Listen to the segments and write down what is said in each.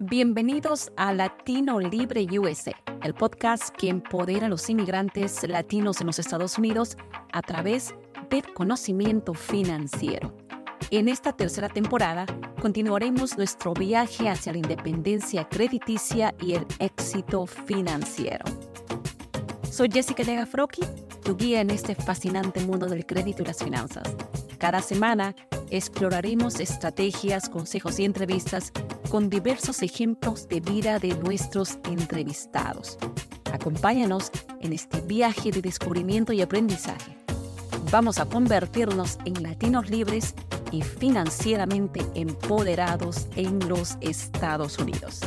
Bienvenidos a Latino Libre USA, el podcast que empodera a los inmigrantes latinos en los Estados Unidos a través del conocimiento financiero. En esta tercera temporada continuaremos nuestro viaje hacia la independencia crediticia y el éxito financiero. Soy Jessica Legafroki, tu guía en este fascinante mundo del crédito y las finanzas. Cada semana exploraremos estrategias, consejos y entrevistas con diversos ejemplos de vida de nuestros entrevistados. Acompáñanos en este viaje de descubrimiento y aprendizaje. Vamos a convertirnos en latinos libres y financieramente empoderados en los Estados Unidos.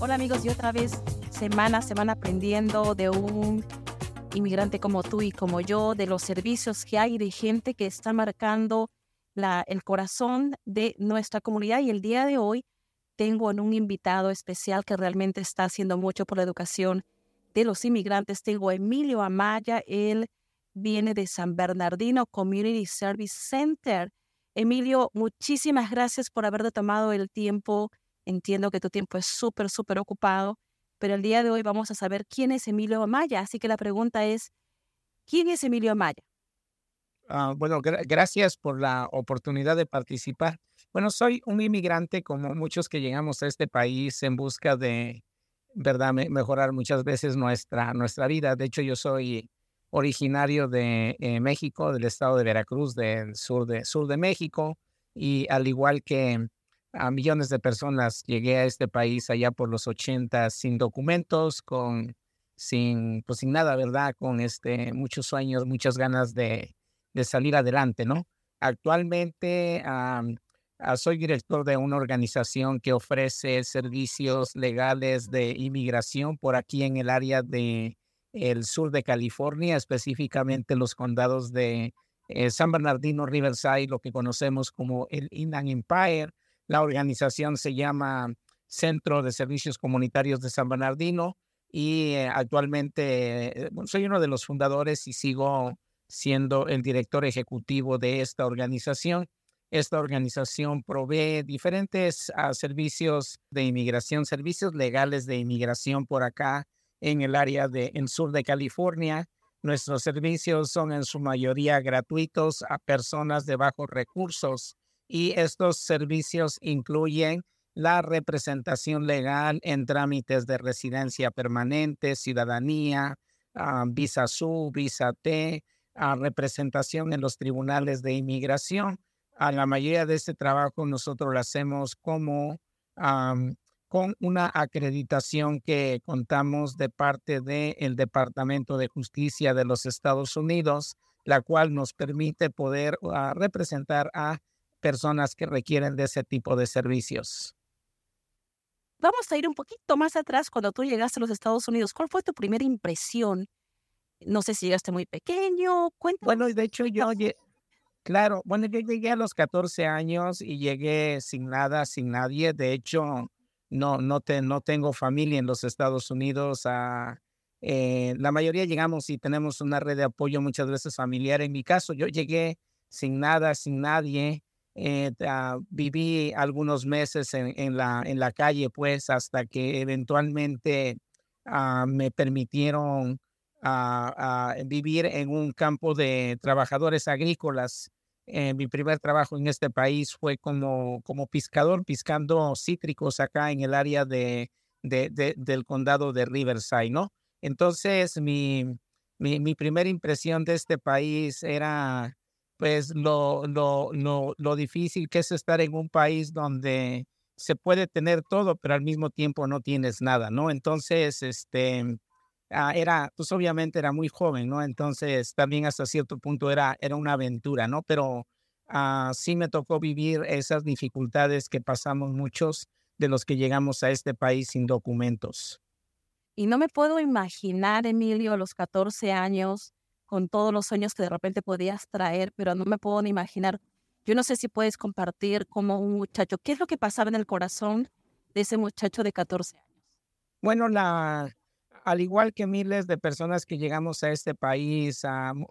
Hola amigos, y otra vez semana a semana aprendiendo de un inmigrante como tú y como yo, de los servicios que hay de gente que está marcando el corazón de nuestra comunidad. Y el día de hoy tengo un invitado especial que realmente está haciendo mucho por la educación de los inmigrantes. Tengo a Emilio Amaya, él viene de San Bernardino Community Service Center. Emilio, muchísimas gracias por haberte tomado el tiempo. Entiendo que tu tiempo es súper, súper ocupado, pero el día de hoy vamos a saber quién es Emilio Amaya. Así que la pregunta es, ¿quién es Emilio Amaya? Ah, bueno, gracias por la oportunidad de participar. Bueno, soy un inmigrante como muchos que llegamos a este país en busca de, ¿verdad?, mejorar muchas veces nuestra, nuestra vida. De hecho, yo soy originario de eh, México, del estado de Veracruz, del sur de, sur de México, y al igual que a millones de personas, llegué a este país allá por los 80 sin documentos, con, sin, pues sin nada, ¿verdad? Con este, muchos sueños, muchas ganas de, de salir adelante, ¿no? Actualmente ah, soy director de una organización que ofrece servicios legales de inmigración por aquí en el área de el sur de California, específicamente los condados de eh, San Bernardino, Riverside, lo que conocemos como el Inland Empire. La organización se llama Centro de Servicios Comunitarios de San Bernardino y eh, actualmente eh, soy uno de los fundadores y sigo siendo el director ejecutivo de esta organización. Esta organización provee diferentes ah, servicios de inmigración, servicios legales de inmigración por acá en el área de en sur de California. Nuestros servicios son en su mayoría gratuitos a personas de bajos recursos y estos servicios incluyen la representación legal en trámites de residencia permanente, ciudadanía, ah, visa SU, visa T, a representación en los tribunales de inmigración. A la mayoría de este trabajo nosotros lo hacemos como con una acreditación que contamos de parte del Departamento de Justicia de los Estados Unidos, la cual nos permite poder ah, representar a personas que requieren de ese tipo de servicios. Vamos a ir un poquito más atrás cuando tú llegaste a los Estados Unidos. ¿Cuál fue tu primera impresión no sé si llegaste muy pequeño, cuéntame. Bueno, de hecho yo, claro, bueno, yo llegué a los 14 años y llegué sin nada, sin nadie. De hecho, no, no, te, no tengo familia en los Estados Unidos. Ah, eh, la mayoría llegamos y tenemos una red de apoyo muchas veces familiar. En mi caso, yo llegué sin nada, sin nadie. Eh, ah, viví algunos meses en, en, la, en la calle, pues, hasta que eventualmente ah, me permitieron a, vivir en un campo de trabajadores agrícolas. Eh, mi primer trabajo en este país fue como, como pescador, piscando cítricos acá en el área de, de, del condado de Riverside, ¿no? Entonces, mi, mi, mi, primera impresión de este país era, pues, lo, lo, lo, lo difícil que es estar en un país donde se puede tener todo, pero al mismo tiempo no tienes nada, ¿no? Entonces, este, Ah, era, pues obviamente era muy joven, ¿no? Entonces también hasta cierto punto era, era una aventura, ¿no? Pero uh, sí me tocó vivir esas dificultades que pasamos muchos de los que llegamos a este país sin documentos. Y no me puedo imaginar, Emilio, a los 14 años, con todos los sueños que de repente podías traer, pero no me puedo ni imaginar. Yo no sé si puedes compartir como un muchacho, ¿qué es lo que pasaba en el corazón de ese muchacho de 14 años? Bueno, la, al igual que miles de personas que llegamos a este país,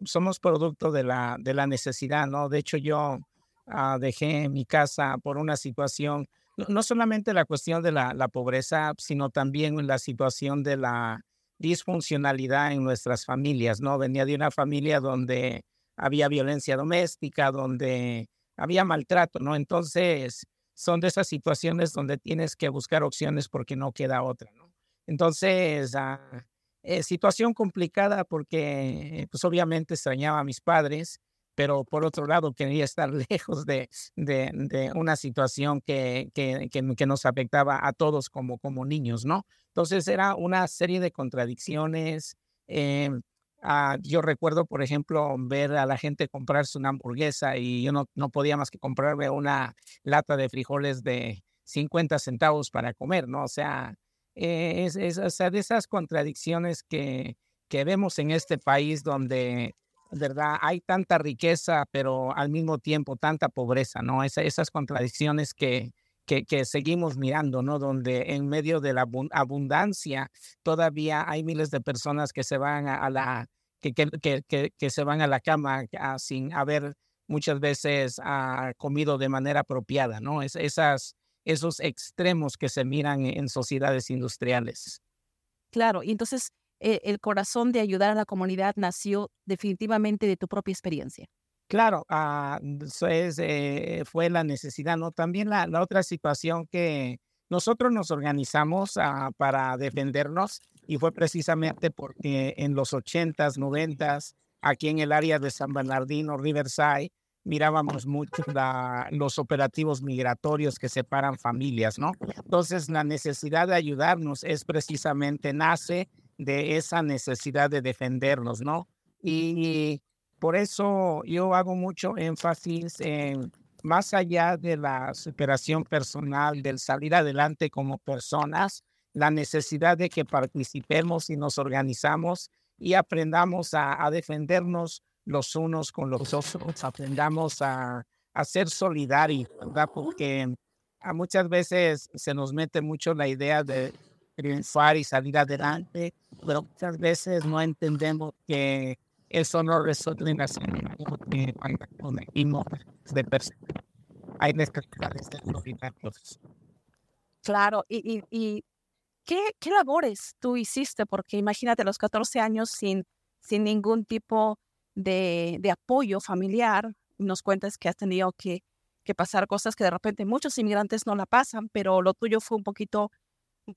somos producto de la, de la necesidad, ¿no? De hecho, yo ah, dejé mi casa por una situación no, solamente la cuestión de la, la pobreza, sino también la situación de la disfuncionalidad en nuestras familias, ¿no? Venía de una familia donde había violencia doméstica, donde había maltrato, ¿no? Entonces, son de esas situaciones donde tienes que buscar opciones porque no queda otra, ¿no? Entonces, ah, eh, situación complicada porque, pues obviamente extrañaba a mis padres, pero por otro lado quería estar lejos de, de, una situación que, que, que, nos afectaba a todos como, como niños, ¿no? Entonces era una serie de contradicciones. Eh, yo recuerdo, por ejemplo, ver a la gente comprarse una hamburguesa y yo no, no podía más que comprarme una lata de frijoles de 50 centavos para comer, ¿no? O sea, eh, es, es o sea, de esas contradicciones que, que vemos en este país donde ¿verdad? Hay tanta riqueza, pero al mismo tiempo tanta pobreza, ¿no? esas contradicciones que, que, que, seguimos mirando, ¿no? Donde en medio de la abundancia todavía hay miles de personas que se van a, la, que, que, que, se van a la cama ah, sin haber muchas veces uh, comido de manera apropiada, ¿no? Es, esas, esos extremos que se miran en sociedades industriales. Claro, y entonces eh, el corazón de ayudar a la comunidad nació definitivamente de tu propia experiencia. Claro, ah, es, eh, fue la necesidad, ¿no? También la, la, otra situación que nosotros nos organizamos ah, para defendernos y fue precisamente porque en los ochentas, noventas, aquí en el área de San Bernardino, Riverside, mirábamos mucho los operativos migratorios que separan familias, ¿no? Entonces, la necesidad de ayudarnos es precisamente, nace de esa necesidad de defendernos, ¿no? Y por eso yo hago mucho énfasis en, más allá de la superación personal, del salir adelante como personas, la necesidad de que participemos y nos organizamos y aprendamos a, defendernos los unos con los otros, aprendamos a, a ser solidarios, ¿verdad? Porque a muchas veces se nos mete mucho la idea de triunfar y salir adelante, pero muchas veces no entendemos que eso no resuelve en la que cuando conectimos de personas hay necesidades de solidarios. Claro, y, y, y ¿qué, ¿qué, labores tú hiciste? Porque imagínate los 14 años sin, sin ningún tipo de, de apoyo familiar, nos cuentas que has tenido que, que pasar cosas que de repente muchos inmigrantes no la pasan, pero lo tuyo fue un poquito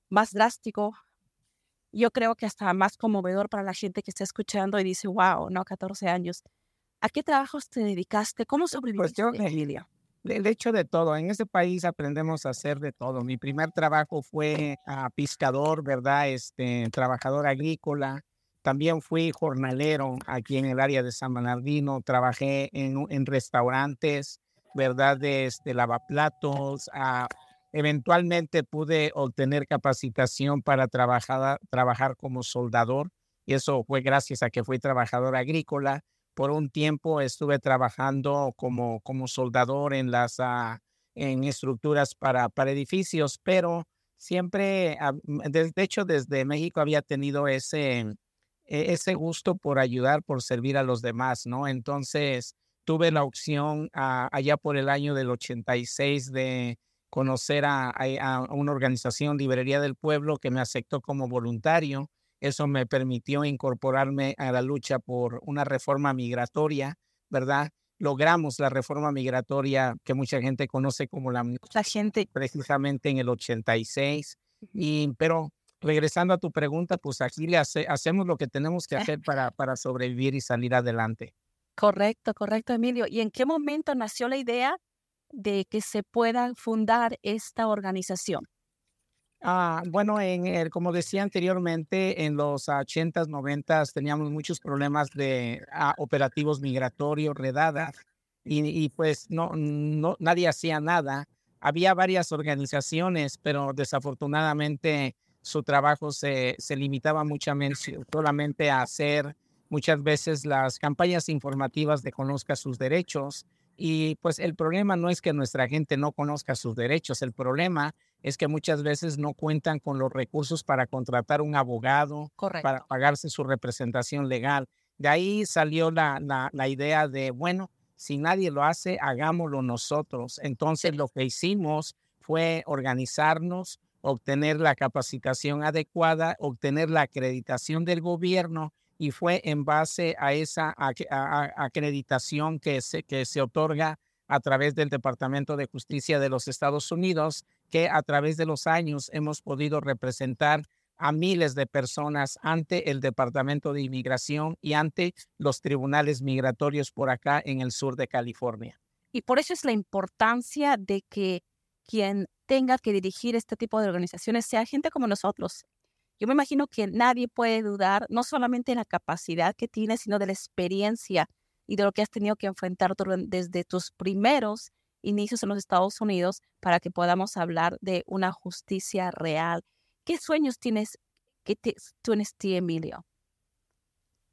más drástico, yo creo que hasta más conmovedor para la gente que está escuchando y dice, wow, no, 14 años. ¿A qué trabajos te dedicaste? ¿Cómo sobreviviste, pues yo, Emilia? De, hecho, de todo. En este país aprendemos a hacer de todo. Mi primer trabajo fue a pescador, ¿verdad? Este, trabajador agrícola. También fui jornalero aquí en el área de San Bernardino. Trabajé en, en restaurantes, ¿verdad? De este, lavaplatos, a Eventualmente pude obtener capacitación para trabajar, trabajar como soldador y eso fue gracias a que fui trabajador agrícola. Por un tiempo estuve trabajando como, como soldador en las ah, en estructuras para, para edificios, pero siempre, ah, de, hecho, desde México había tenido ese, ese gusto por ayudar, por servir a los demás, ¿no? Entonces tuve la opción ah, allá por el año del 86 de conocer a, una organización, Librería del Pueblo, que me aceptó como voluntario. Eso me permitió incorporarme a la lucha por una reforma migratoria, ¿verdad? Logramos la reforma migratoria que mucha gente conoce como la, la gente precisamente en el 86. Y, pero regresando a tu pregunta, pues aquí le hacemos lo que tenemos que hacer para, para sobrevivir y salir adelante. Correcto, correcto, Emilio. ¿Y en qué momento nació la idea de que se pueda fundar esta organización? Ah, bueno, en el, como decía anteriormente, en los 80s, 90s teníamos muchos problemas de ah, operativos migratorios, redadas, y, y, pues no, no, nadie hacía nada. Había varias organizaciones, pero desafortunadamente su trabajo se, se limitaba muchamente solamente a hacer muchas veces las campañas informativas de conozca sus derechos y pues el problema no es que nuestra gente no conozca sus derechos, el problema es que muchas veces no cuentan con los recursos para contratar un abogado, para pagarse su representación legal. De ahí salió la, la, idea de, bueno, si nadie lo hace, hagámoslo nosotros. Entonces lo que hicimos fue organizarnos, obtener la capacitación adecuada, obtener la acreditación del gobierno y fue en base a esa acreditación que se, que se otorga a través del Departamento de Justicia de los Estados Unidos, que a través de los años hemos podido representar a miles de personas ante el Departamento de Inmigración y ante los tribunales migratorios por acá en el sur de California. Y por eso es la importancia de que quien tenga que dirigir este tipo de organizaciones sea gente como nosotros. Yo me imagino que nadie puede dudar no solamente de la capacidad que tienes, sino de la experiencia y de lo que has tenido que enfrentar desde tus primeros inicios en los Estados Unidos para que podamos hablar de una justicia real. ¿Qué sueños tienes, qué tienes tú, Emilio?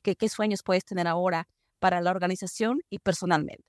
¿Qué, ¿Qué sueños puedes tener ahora para la organización y personalmente?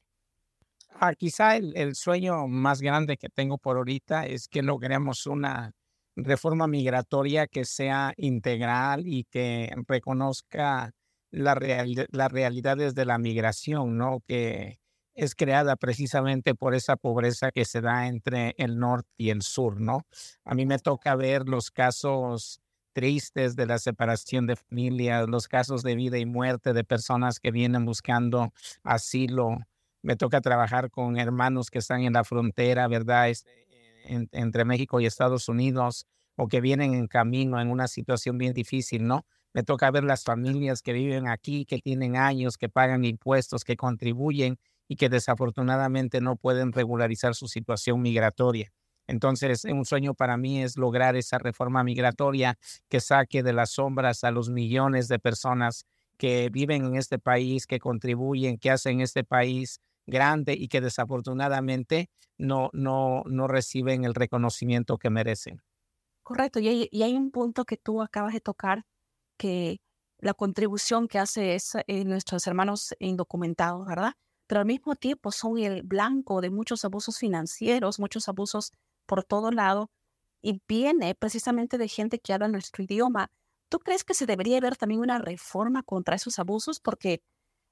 Ah, quizá el, el, sueño más grande que tengo por ahorita es que logremos una reforma migratoria que sea integral y que reconozca real, las realidades de la migración, ¿no? Que es creada precisamente por esa pobreza que se da entre el norte y el sur, ¿no? A mí me toca ver los casos tristes de la separación de familias, los casos de vida y muerte de personas que vienen buscando asilo. Me toca trabajar con hermanos que están en la frontera, ¿verdad? Este, entre México y Estados Unidos o que vienen en camino en una situación bien difícil, ¿no? Me toca ver las familias que viven aquí, que tienen años, que pagan impuestos, que contribuyen y que desafortunadamente no pueden regularizar su situación migratoria. Entonces, un sueño para mí es lograr esa reforma migratoria que saque de las sombras a los millones de personas que viven en este país, que contribuyen, que hacen este país grande y que desafortunadamente no, no, no reciben el reconocimiento que merecen. Correcto, y hay, y hay un punto que tú acabas de tocar, que la contribución que hace es, eh, nuestros hermanos indocumentados, ¿verdad? Pero al mismo tiempo son el blanco de muchos abusos financieros, muchos abusos por todo lado, y viene precisamente de gente que habla nuestro idioma. ¿Tú crees que se debería haber también una reforma contra esos abusos? Porque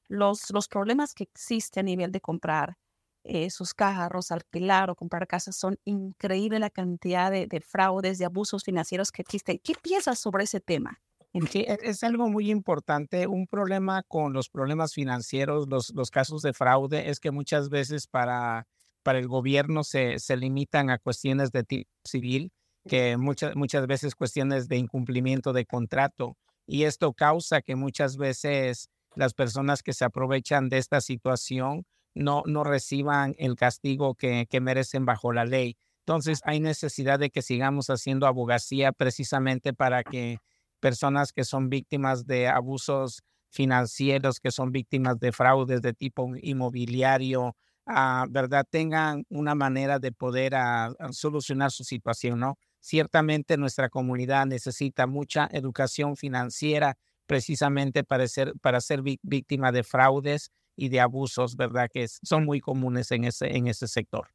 los, los problemas que existen a nivel de comprar eh, sus carros, alquilar o comprar casas, son increíble la cantidad de, de, fraudes, de abusos financieros que existen. ¿Qué piensas sobre ese tema? E, es algo muy importante. Un problema con los problemas financieros, los, los casos de fraude, es que muchas veces para, para el gobierno se, se limitan a cuestiones de tipo civil, que muchas, muchas veces cuestiones de incumplimiento de contrato. Y esto causa que muchas veces las personas que se aprovechan de esta situación no, no reciban el castigo que, que merecen bajo la ley. Entonces hay necesidad de que sigamos haciendo abogacía precisamente para que personas que son víctimas de abusos financieros, que son víctimas de fraudes de tipo inmobiliario, uh, ¿verdad? Tengan una manera de poder uh, solucionar su situación, ¿no? Ciertamente nuestra comunidad necesita mucha educación financiera precisamente para ser, para ser víctima de fraudes y de abusos, ¿verdad? Que son muy comunes en ese, en ese sector.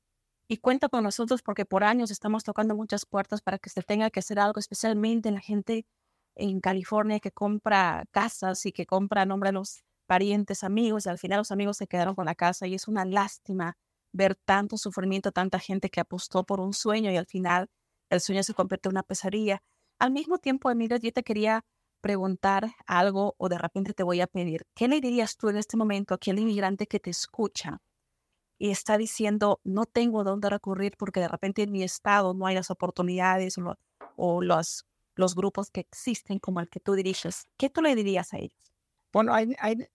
Y cuenta con nosotros porque por años estamos tocando muchas puertas para que se tenga que hacer algo, especialmente la gente en California que compra casas y que compra a nombre de los parientes, amigos, y al final los amigos se quedaron con la casa y es una lástima ver tanto sufrimiento, tanta gente que apostó por un sueño y al final el sueño se convierte en una pesadilla. Al mismo tiempo, Emilio, yo te quería preguntar algo o de repente te voy a pedir, ¿qué le dirías tú en este momento a aquel inmigrante que te escucha y está diciendo, no tengo dónde recurrir porque de repente en mi estado no hay las oportunidades o, los, los grupos que existen como el que tú diriges? ¿Qué tú le dirías a ellos? Bueno, hay, hay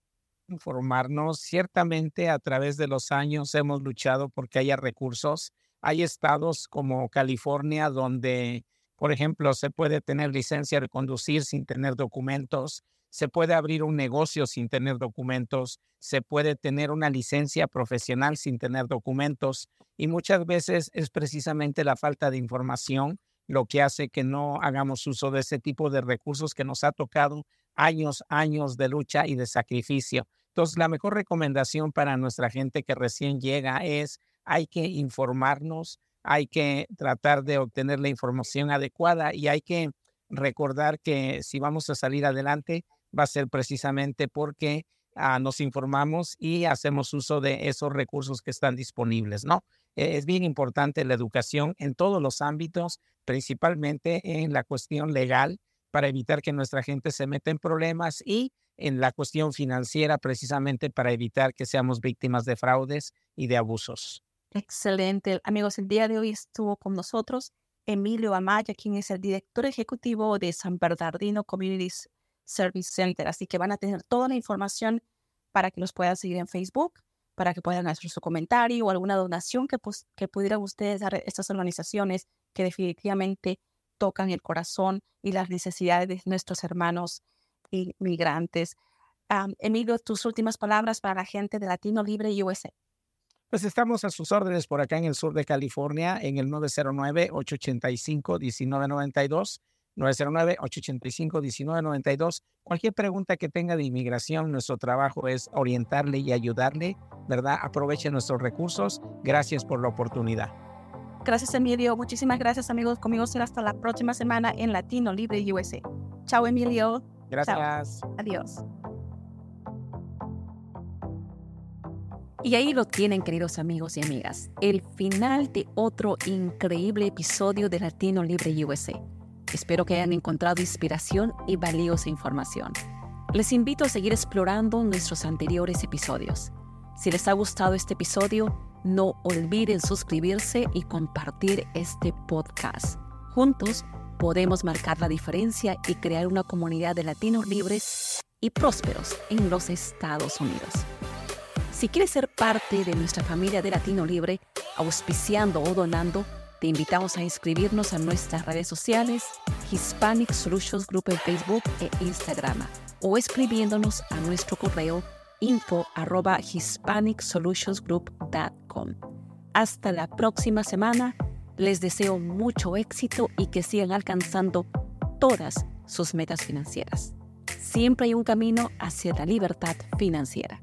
informarnos. Ciertamente a través de los años hemos luchado porque haya recursos. Hay estados como California donde por ejemplo, se puede tener licencia de conducir sin tener documentos, se puede abrir un negocio sin tener documentos, se puede tener una licencia profesional sin tener documentos y muchas veces es precisamente la falta de información lo que hace que no hagamos uso de ese tipo de recursos que nos ha tocado años, años de lucha y de sacrificio. Entonces, la mejor recomendación para nuestra gente que recién llega es hay que informarnos, hay que tratar de obtener la información adecuada y hay que recordar que si vamos a salir adelante va a ser precisamente porque ah, nos informamos y hacemos uso de esos recursos que están disponibles, ¿no? E, es bien importante la educación en todos los ámbitos, principalmente en la cuestión legal, para evitar que nuestra gente se meta en problemas y en la cuestión financiera, precisamente para evitar que seamos víctimas de fraudes y de abusos. Excelente. Amigos, el día de hoy estuvo con nosotros Emilio Amaya, quien es el director ejecutivo de San Bernardino Community Service Center. Así que van a tener toda la información para que los puedan seguir en Facebook, para que puedan hacer su comentario o alguna donación que, pues, que pudieran ustedes dar a estas organizaciones que definitivamente tocan el corazón y las necesidades de nuestros hermanos inmigrantes. Emilio, tus últimas palabras para la gente de Latino Libre USA. Pues estamos a sus órdenes por acá en el sur de California en el 909-885-1992. 909-885-1992. Cualquier pregunta que tenga de inmigración, nuestro trabajo es orientarle y ayudarle, ¿verdad? Aproveche nuestros recursos. Gracias por la oportunidad. Gracias, Emilio. Muchísimas gracias, amigos. Conmigo será hasta la próxima semana en Latino Libre USA. Chao, Emilio. Gracias. Adiós. Y ahí lo tienen, queridos amigos y amigas, el final de otro increíble episodio de Latino Libre USA. Espero que hayan encontrado inspiración y valiosa información. Les invito a seguir explorando nuestros anteriores episodios. Si les ha gustado este episodio, no olviden suscribirse y compartir este podcast. Juntos podemos marcar la diferencia y crear una comunidad de latinos libres y prósperos en los Estados Unidos. Si quieres ser parte de nuestra familia de Latino Libre, auspiciando o donando, te invitamos a inscribirnos a nuestras redes sociales, Hispanic Solutions Group en Facebook e Instagram, o escribiéndonos a nuestro correo info arroba hispanicsolutionsgroup.com. Hasta la próxima semana. Les deseo mucho éxito y que sigan alcanzando todas sus metas financieras. Siempre hay un camino hacia la libertad financiera.